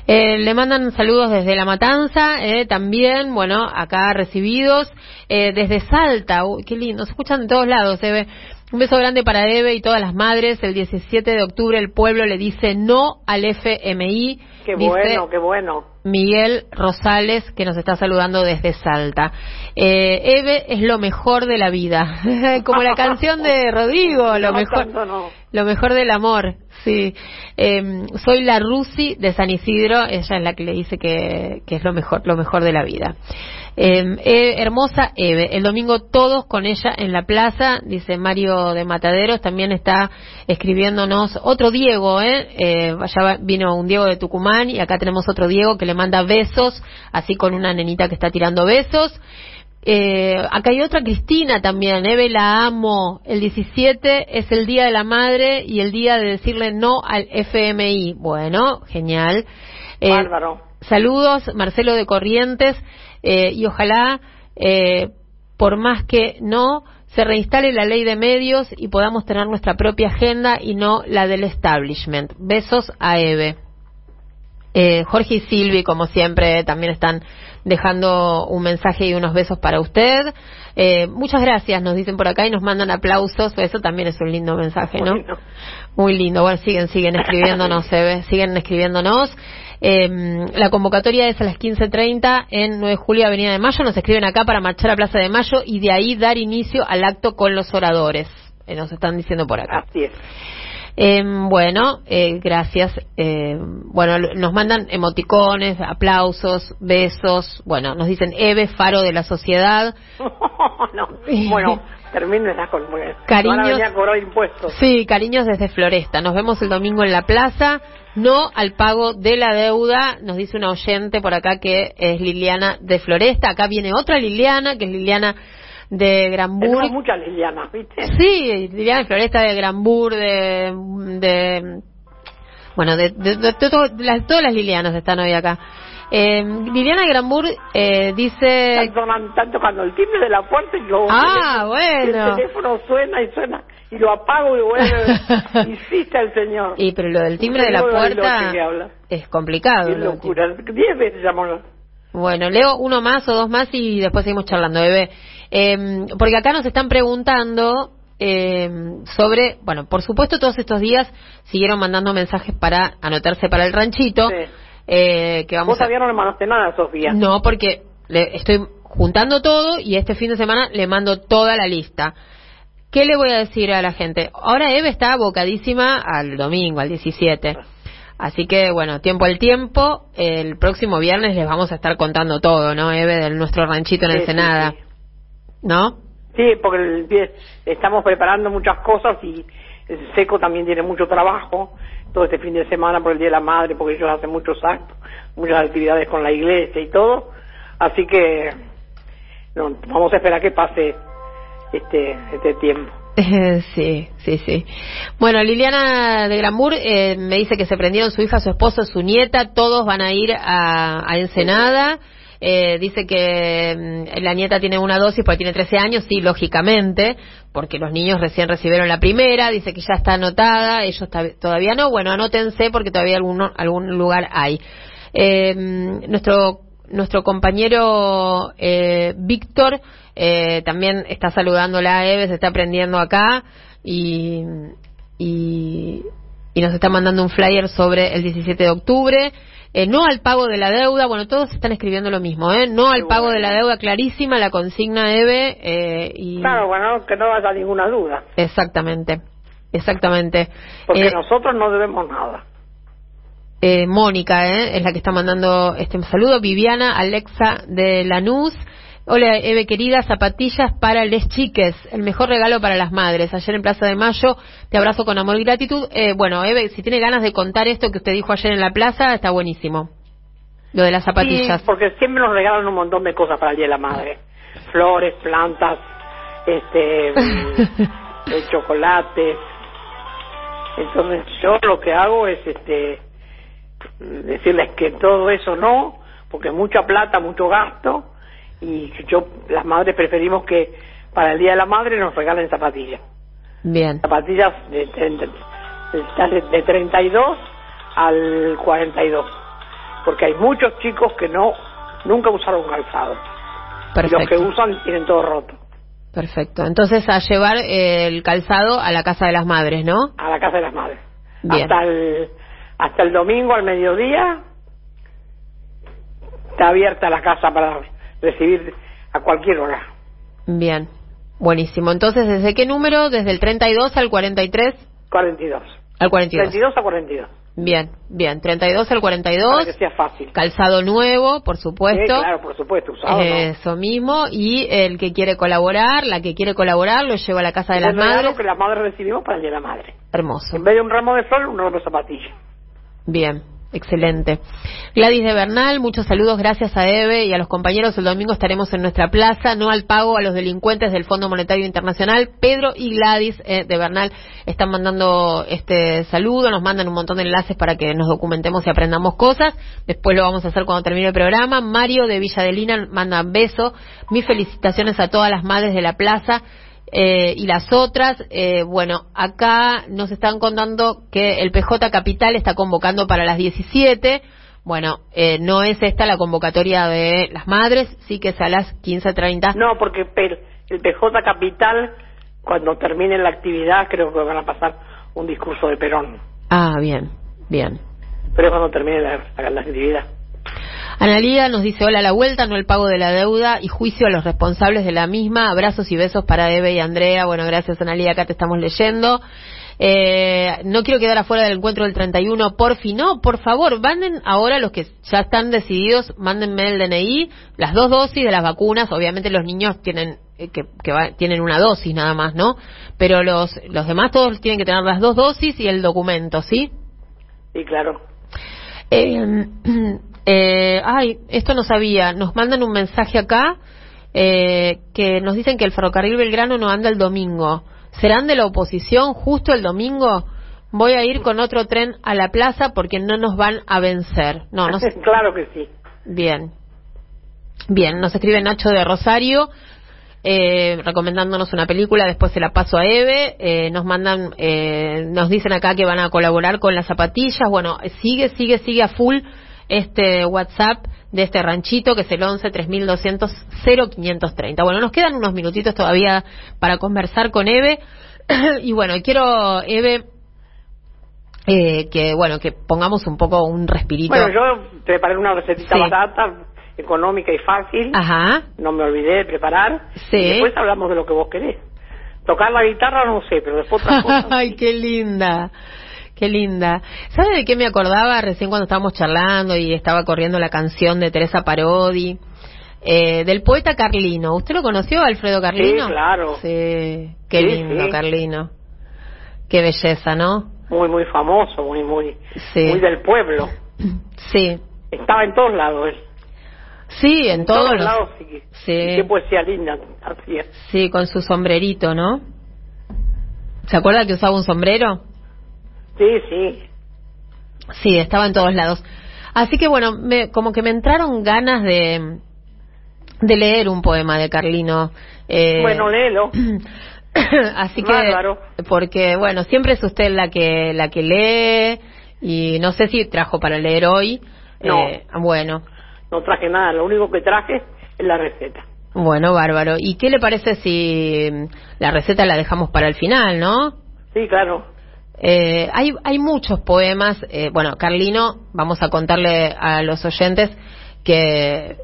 Eh, le mandan saludos desde La Matanza, eh, también, bueno, acá recibidos, eh, desde Salta, uy, qué lindo, se escuchan de todos lados, Eve. Un beso grande para Eve y todas las madres. El 17 de octubre el pueblo le dice no al FMI. Qué dice bueno, qué bueno. Miguel Rosales, que nos está saludando desde Salta. Eh, Eve es lo mejor de la vida, como la canción de Rodrigo, lo No, mejor. tanto no. Lo mejor del amor, sí. Eh, soy la Rusi de San Isidro, ella es la que le dice que, que es lo mejor, lo mejor de la vida. Eh, eh, hermosa Eve, el domingo todos con ella en la plaza, dice Mario de Mataderos, también está escribiéndonos otro Diego, ¿eh? eh va- vino un Diego de Tucumán y acá tenemos otro Diego que le manda besos, así con una nenita que está tirando besos. Eh, acá hay otra Cristina también, Eve la amo. El 17 es el Día de la Madre y el día de decirle no al FMI. Bueno, genial. Eh, Bárbaro. Saludos, Marcelo de Corrientes, eh, y ojalá, eh, por más que no, se reinstale la ley de medios y podamos tener nuestra propia agenda y no la del establishment. Besos a Eve. Eh, Jorge y Silvi, como siempre, también están dejando un mensaje y unos besos para usted. Eh, muchas gracias, nos dicen por acá y nos mandan aplausos. Eso también es un lindo mensaje, ¿no? Bueno. Muy lindo. Bueno, siguen, siguen escribiéndonos, se ve, siguen escribiéndonos. Eh, la convocatoria es a las 15.30 en 9 de julio, Avenida de Mayo. Nos escriben acá para marchar a Plaza de Mayo y de ahí dar inicio al acto con los oradores. Eh, nos están diciendo por acá. Así es. Eh, bueno, eh, gracias. Eh, bueno, nos mandan emoticones, aplausos, besos. Bueno, nos dicen Eve, faro de la sociedad. no. Bueno, termínenla con. Cariños. A cobrar impuestos. Sí, cariños desde Floresta. Nos vemos el domingo en la plaza. No al pago de la deuda, nos dice una oyente por acá que es Liliana de Floresta. Acá viene otra Liliana, que es Liliana de Granburg. Tenemos muchas Lilianas, ¿viste? Sí, Liliana Floresta de Granburg, de, de bueno, de, de- de- de todo- las- todas las Lilianas están hoy acá. Eh, Liliana de Granburg eh, dice Están, sonando- están tocando el timbre de la puerta y lo. Ah, el, bueno. El teléfono suena y suena. Y lo apago y vuelve. Insiste el señor. y pero lo del timbre de la puerta es complicado. Timbre. locura. Diez veces llamó. Bueno, leo uno más o dos más y después seguimos charlando, bebé. Eh, porque acá nos están preguntando eh, sobre, bueno, por supuesto todos estos días siguieron mandando mensajes para anotarse para el ranchito. Sí. eh, que vamos Vos a... todavía no le mandaste nada, Sofía. No, porque le estoy juntando todo y este fin de semana le mando toda la lista. ¿Qué le voy a decir a la gente? Ahora Eve está abocadísima al domingo, al 17. Así que, bueno, tiempo al tiempo. El próximo viernes les vamos a estar contando todo, ¿no, Eve? De nuestro ranchito en Sí, Ensenada. sí, ¿No? Sí, porque el estamos preparando muchas cosas y el seco también tiene mucho trabajo todo este fin de semana por el Día de la Madre, porque ellos hacen muchos actos, muchas actividades con la iglesia y todo. Así que no, vamos a esperar que pase este este tiempo. sí, sí, sí. Bueno, Liliana de Gramur eh, me dice que se prendieron su hija, su esposo, su nieta, todos van a ir a, a Ensenada. Eh, dice que mm, la nieta tiene una dosis porque tiene 13 años, sí, lógicamente, porque los niños recién recibieron la primera, dice que ya está anotada, ellos todavía no, bueno, anótense porque todavía alguno, algún lugar hay. Eh, mm, nuestro nuestro compañero eh, Víctor eh, también está saludándola a Eve, se está aprendiendo acá y, y nos está mandando un flyer sobre el 17 de octubre. Eh, no al pago de la deuda, bueno, todos están escribiendo lo mismo, ¿eh? No al pago de la deuda, clarísima la consigna Eve. Eh, y Claro, bueno, que no haya ninguna duda, Exactamente, exactamente. porque Eh, nosotros no debemos nada. eh, Mónica, ¿eh? es la que está mandando este saludo. Viviana, Alexa de Lanús. Hola, Eve querida, zapatillas para les chiques, el mejor regalo para las madres. Ayer en Plaza de Mayo, te abrazo con amor y gratitud. Eh, bueno, Eve, si tiene ganas de contar esto que usted dijo ayer en la plaza, está buenísimo. Lo de las zapatillas. Sí, porque siempre nos regalan un montón de cosas para el Día de la Madre. Flores, plantas, este, chocolates. Entonces yo lo que hago es este decirles que todo eso no, porque mucha plata, mucho gasto, y yo, las madres preferimos que para el Día de la Madre nos regalen zapatillas. Bien, Zapatillas de, de, de, de 32 al 42, porque hay muchos chicos que no nunca usaron calzado. Y los que perfecto. usan tienen todo roto. Perfecto. Entonces, a llevar el calzado a la casa de las madres, ¿no? A la casa de las madres. Bien. Hasta el, hasta el domingo al mediodía está abierta la casa para recibir a cualquier hora. Bien, buenísimo. Entonces, ¿desde qué número? ¿Desde el 32 al 43? 42. Al 42. 32 a 42. Bien, bien. 32 al Para 42. que sea fácil. Calzado nuevo, por Sí, supuesto. claro, por supuesto, usado. ¿no? Eso mismo. Y el que quiere colaborar, la que quiere colaborar, lo lleva a la casa de las madres. que las madres recibimos para el Día de la Madre. Hermoso. En vez de un ramo de flores, un ramo de zapatillas. Bien, excelente. Gladys de Bernal, muchos saludos, gracias a Eve y a los compañeros. El domingo estaremos en nuestra plaza, no al pago a los delincuentes del Fondo Monetario Internacional. Pedro y Gladys eh, de Bernal están mandando este saludo, nos mandan un montón de enlaces para que nos documentemos y aprendamos cosas. Después lo vamos a hacer cuando termine el programa. Mario de Villadelina manda un beso. Mis felicitaciones a todas las madres de la plaza. Eh, y las otras, eh, bueno, acá nos están contando que el PJ Capital está convocando para las 17. Bueno, eh, no es esta la convocatoria de las madres, sí que es a las 15.30. No, porque el PJ Capital, cuando termine la actividad, creo que van a pasar un discurso de Perón. Ah, bien, bien. Pero es cuando termine la, la- la actividad. Analía nos dice hola a la vuelta, no el pago de la deuda y juicio a los responsables de la misma. Abrazos y besos para Eve y Andrea. Bueno, gracias Analía, acá te estamos leyendo. Eh, no quiero quedar afuera del encuentro del 31, por fin, no, por favor, manden ahora los que ya están decididos, mándenme el DNI, las dos dosis de las vacunas, obviamente los niños tienen eh, que, que va- tienen una dosis nada más, ¿no? Pero los, los demás todos tienen que tener las dos dosis y el documento, ¿sí? Sí, claro. Eh, eh, ay, esto no sabía. Nos mandan un mensaje acá eh, que nos dicen que el ferrocarril Belgrano no anda el domingo. ¿Serán de la oposición justo el domingo? Voy a ir con otro tren a la plaza porque no nos van a vencer. No, no claro que sí. Bien. Bien, nos escribe Nacho de Rosario. Eh, recomendándonos una película, después se la paso a Eve, eh, nos mandan, eh, nos dicen acá que van a colaborar con las zapatillas, bueno, sigue, sigue, sigue a full este WhatsApp de este ranchito que es el 11 3200 0530. Bueno, nos quedan unos minutitos todavía para conversar con Eve y bueno, quiero Eve eh, que bueno, que pongamos un poco un respirito. Bueno, yo preparé una recetita Sí. barata, económica y fácil. Ajá. No me olvidé de preparar. Sí. Y después hablamos de lo que vos querés. Tocar la guitarra no sé, pero después otras cosas. Ay, qué linda. Qué linda. ¿Sabe de qué me acordaba recién cuando estábamos charlando y estaba corriendo la canción de Teresa Parodi? Eh, del poeta Carlino. ¿Usted lo conoció, Alfredo Carlino? Sí, claro. Sí, qué Sí, lindo, sí. Carlino. Qué belleza, ¿no? Muy, muy famoso, muy, muy, Sí. muy del pueblo. Sí, Estaba en todos lados él. sí, en todos lados, sí. Sí. Y qué poesía linda hacía. Sí, con su sombrerito, ¿no? ¿Se acuerda que usaba un sombrero? Sí, sí. Sí, estaba en todos lados. Así que bueno, me, como que me entraron ganas de, de leer un poema de Carlino. Eh, Bueno, léelo. así que Bárbaro. porque bueno, siempre es usted la que la que lee y no sé si trajo para leer hoy. No. Eh, bueno, No traje nada, lo único que traje es la receta. bueno, bárbaro. ¿Y qué le parece si la receta la dejamos para el final, no? Sí, claro. Eh, hay, hay muchos poemas. eh, bueno, Carlino, vamos a contarle a los oyentes que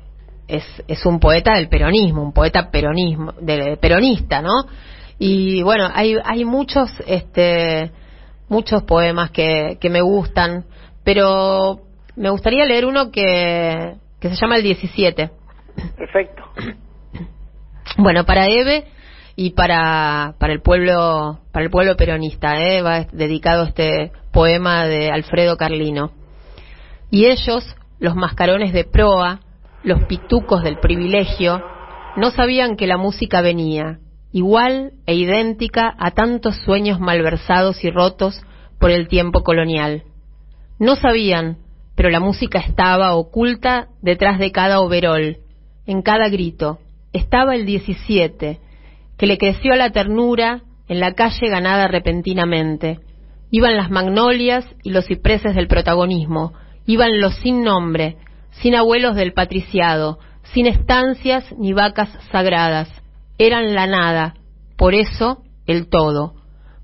es, es un poeta del peronismo, un poeta peronismo, de, peronista, ¿no? Y bueno, hay, hay muchos, este, muchos poemas que, que me gustan, pero me gustaría leer uno que, que se llama El 17. Perfecto. Bueno, para Eve y para, para el pueblo para el pueblo peronista, ¿eh? va dedicado este poema de Alfredo Carlino. Y ellos, los mascarones de proa, los pitucos del privilegio, no sabían que la música venía, igual e idéntica a tantos sueños malversados y rotos por el tiempo colonial. No sabían, pero la música estaba oculta detrás de cada overol, en cada grito. Estaba el 17, que le creció la ternura en la calle ganada repentinamente. Iban las magnolias y los cipreses del protagonismo, iban los sin nombre, sin abuelos del patriciado, sin estancias ni vacas sagradas. Eran la nada, por eso el todo.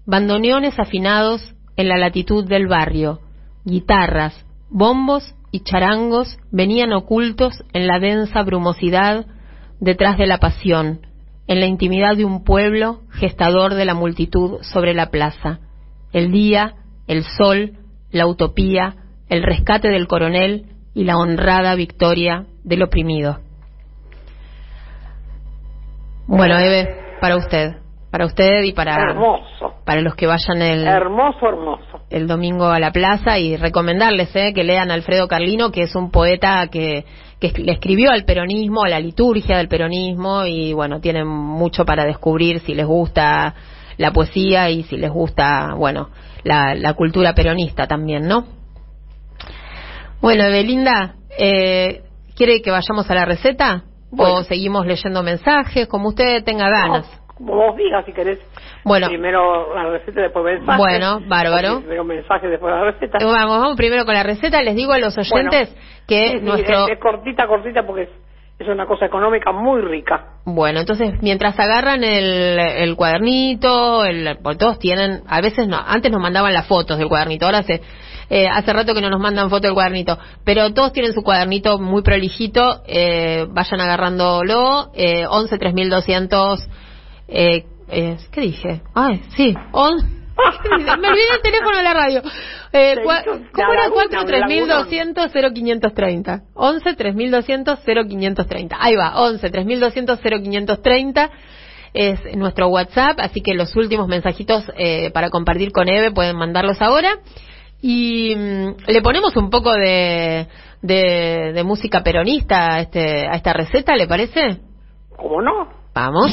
Bandoneones afinados en la latitud del barrio, guitarras, bombos y charangos venían ocultos en la densa brumosidad detrás de la pasión, en la intimidad de un pueblo gestador de la multitud sobre la plaza. El día, el sol, la utopía, el rescate del coronel y la honrada victoria del oprimido. Bueno, Eve, para usted, para usted y para, Hermoso. para los que vayan el, Hermoso, hermoso. el domingo a la plaza y recomendarles eh, que lean a Alfredo Carlino, que es un poeta que, que le escribió al peronismo, a la liturgia del peronismo y bueno, tienen mucho para descubrir si les gusta la poesía y si les gusta, bueno, la, la cultura peronista también, ¿no? Bueno, Belinda, eh, ¿quiere que vayamos a la receta? ¿O seguimos leyendo mensajes? Como usted tenga ganas. No, vos digas, si querés. Bueno. Primero la receta, después mensaje. Bueno, bárbaro. Primero mensaje, después la receta. Eh, Vamos, vamos primero con la receta. Les digo a los oyentes Bueno, que sí, nuestro... es, es cortita, cortita, porque es, es una cosa económica muy rica. Bueno, entonces mientras agarran el, el cuadernito, el, todos tienen, a veces no, antes nos mandaban las fotos del cuadernito, ahora hace, eh, hace rato que no nos mandan foto del cuadernito, pero todos tienen su cuadernito muy prolijito, eh, vayan agarrándolo, eh, 11 3200, eh, eh, ¿qué dije? Ay, sí, on, ¿qué dije? me olvidé el teléfono de la radio. Eh, ¿Cómo era? laguna, 4 la laguna. 3200 0530. 11 3200 0530. Ahí va, 11 3200 0530 es nuestro WhatsApp, así que los últimos mensajitos eh, para compartir con Eve pueden mandarlos ahora. Y mm, le ponemos un poco de, de, de música peronista a, este, a esta receta, ¿le parece? ¿Cómo no? Vamos.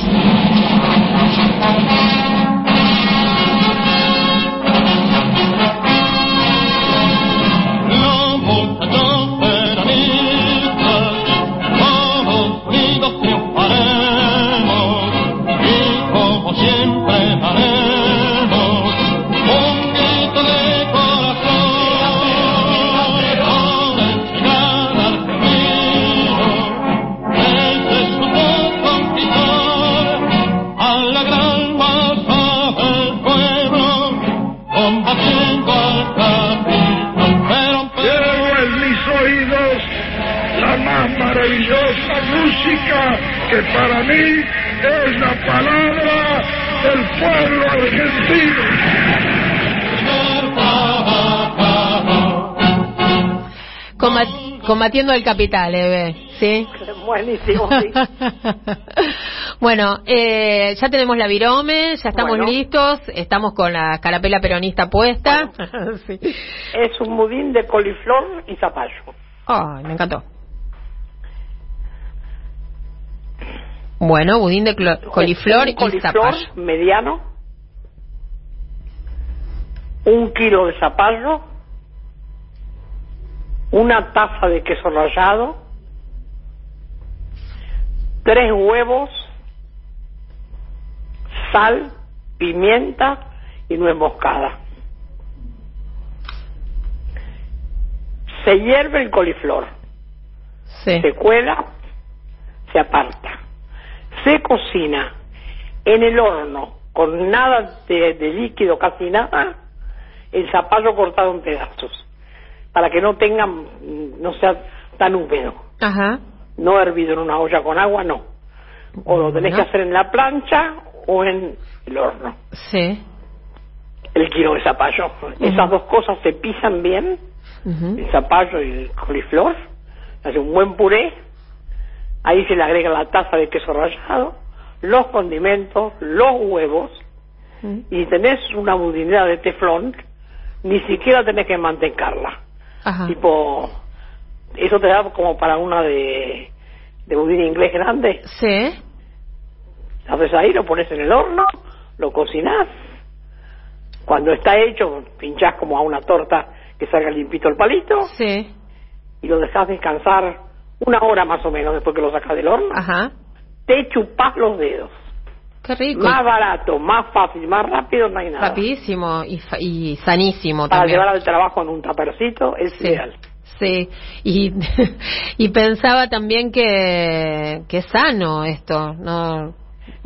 Que para mí es la palabra del pueblo argentino. Combat- combatiendo el capital, Eve, ¿sí? Buenísimo, sí. bueno, eh, ya tenemos la virome, ya estamos Bueno. listos, estamos con la carapela peronista puesta. Sí. Es un budín de coliflor y zapallo. Ay, me encantó. Bueno, budín de coliflor un y coliflor zapallo. mediano, un kilo de zapallo, una taza de queso rallado, tres huevos, sal, pimienta y nuez moscada. Se hierve el coliflor Sí. se cuela, se aparta. Se cocina en el horno con nada de, de líquido, casi nada, el zapallo cortado en pedazos, para que no tenga, mm, no sea tan húmedo. Ajá. No hervido en una olla con agua, no. O lo tenés que hacer en la plancha o en el horno. Sí. El kilo de zapallo. Esas dos cosas se pisan bien, el zapallo y el coliflor, hace un buen puré, ahí se le agrega la taza de queso rallado, los condimentos, los huevos, Ujú. y tenés una budinera de teflón, ni siquiera tenés que mantecarla. Ajá. Tipo, eso te da como para una de, de budín inglés grande. Sí. Haces ahí, lo pones en el horno, lo cocinás. Cuando está hecho, pinchás como a una torta que salga limpito el palito Sí. y lo dejas descansar una hora más o menos después que lo sacas del horno. Ajá. Te chupás los dedos. Qué rico. Más barato, más fácil, más rápido, no hay nada. Rapidísimo y, y sanísimo Para también. llevar al trabajo en un tapercito es Sí. ideal. Sí, y, y pensaba también que, que es sano esto, no,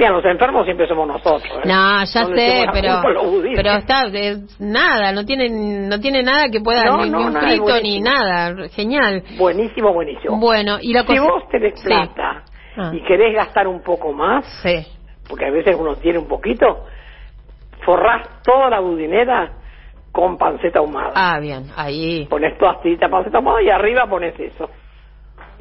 Mira, los enfermos siempre somos nosotros. ¿eh? no, ya No sé, pero, está, es nada, no tiene, no tiene nada que pueda, No, ni, no, un frito ni nada, genial. Buenísimo, buenísimo. Bueno, y la si cosa, vos tenés Sí. plata Ah. y querés gastar un poco más, sí, porque a veces uno tiene un poquito, forrás toda la budinera con panceta ahumada. ah, bien, ahí, Pones toda tirita de panceta ahumada y arriba pones eso.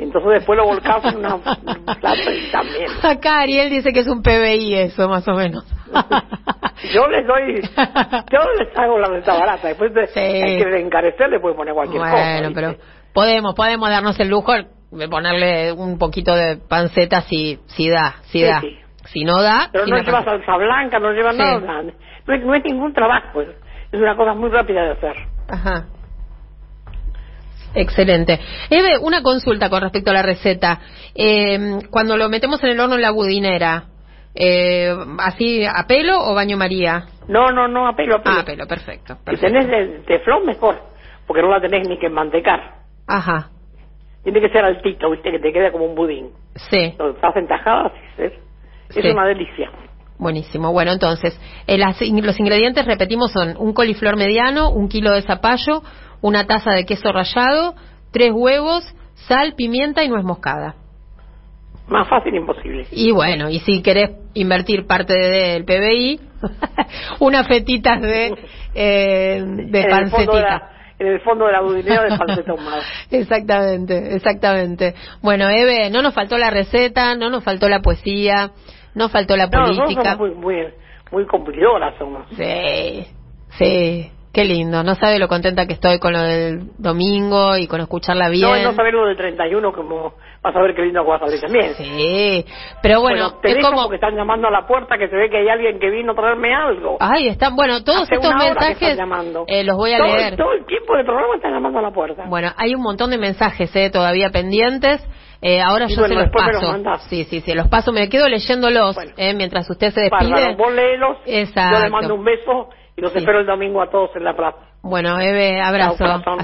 Entonces después lo volcás en una, un plato y también. acá Ariel dice que es un PBI eso, más o menos. Yo les doy, yo les hago la receta barata. Después de, Sí. hay que encarecer, le puede poner cualquier cosa. Bueno, ¿viste? pero podemos, podemos darnos el lujo de ponerle un poquito de panceta si, si da, si Sí, da. sí. Si no da, Pero sin no lleva panceta. salsa blanca, no lleva nada. No es, no es ningún trabajo. Es una cosa muy rápida de hacer. Ajá. Excelente. Eve, una consulta con respecto a la receta. Eh, cuando lo metemos en el horno en la budinera, eh, ¿así a pelo o baño María? No, no, no, a pelo, a pelo. Ah, a pelo, perfecto. Si tenés el teflón, mejor. Porque no la tenés ni que mantecar. Ajá, Tiene que ser altito, viste, que te queda como un budín. sí, Lo estás en tajadas, es, es Sí. una delicia. buenísimo. Bueno, entonces, eh, las los ingredientes, repetimos, son un coliflor mediano, un kilo de zapallo, una taza de queso rallado, tres huevos, sal, pimienta y nuez moscada. Más fácil imposible. Y bueno, y si querés invertir parte de- del PBI, unas fetitas de, eh, de en, el fondo de pancetita. la, en el fondo de la budinera de panceta ahumada. exactamente, exactamente. Bueno, Eve, no nos faltó la receta, no nos faltó la poesía, no faltó la No, política. somos muy, muy, muy cumplidoras somos. Sí, sí, qué lindo. No sabe lo contenta que estoy con lo del domingo y con escucharla bien. No, y no saber lo del 31, como vas a ver qué lindo que vas a abrir también. Sí, pero bueno, te es como... porque están llamando a la puerta que se ve que hay alguien que vino a traerme algo. Ay, están, bueno, todos Hace estos que mensajes eh, los voy a todo, leer. Todo el tiempo del programa están llamando a la puerta. Bueno, hay un montón de mensajes eh, todavía pendientes. Eh, ahora Y yo bueno, se los después me paso. los sí, sí, sí, los paso. Me quedo leyéndolos Bueno. eh, mientras usted se despide. Bárbaro, vos léelos, Exacto. yo le mando un beso y los Sí. espero el domingo a todos en la plaza. Bueno, Eve, abrazo. Chao. Hasta luego.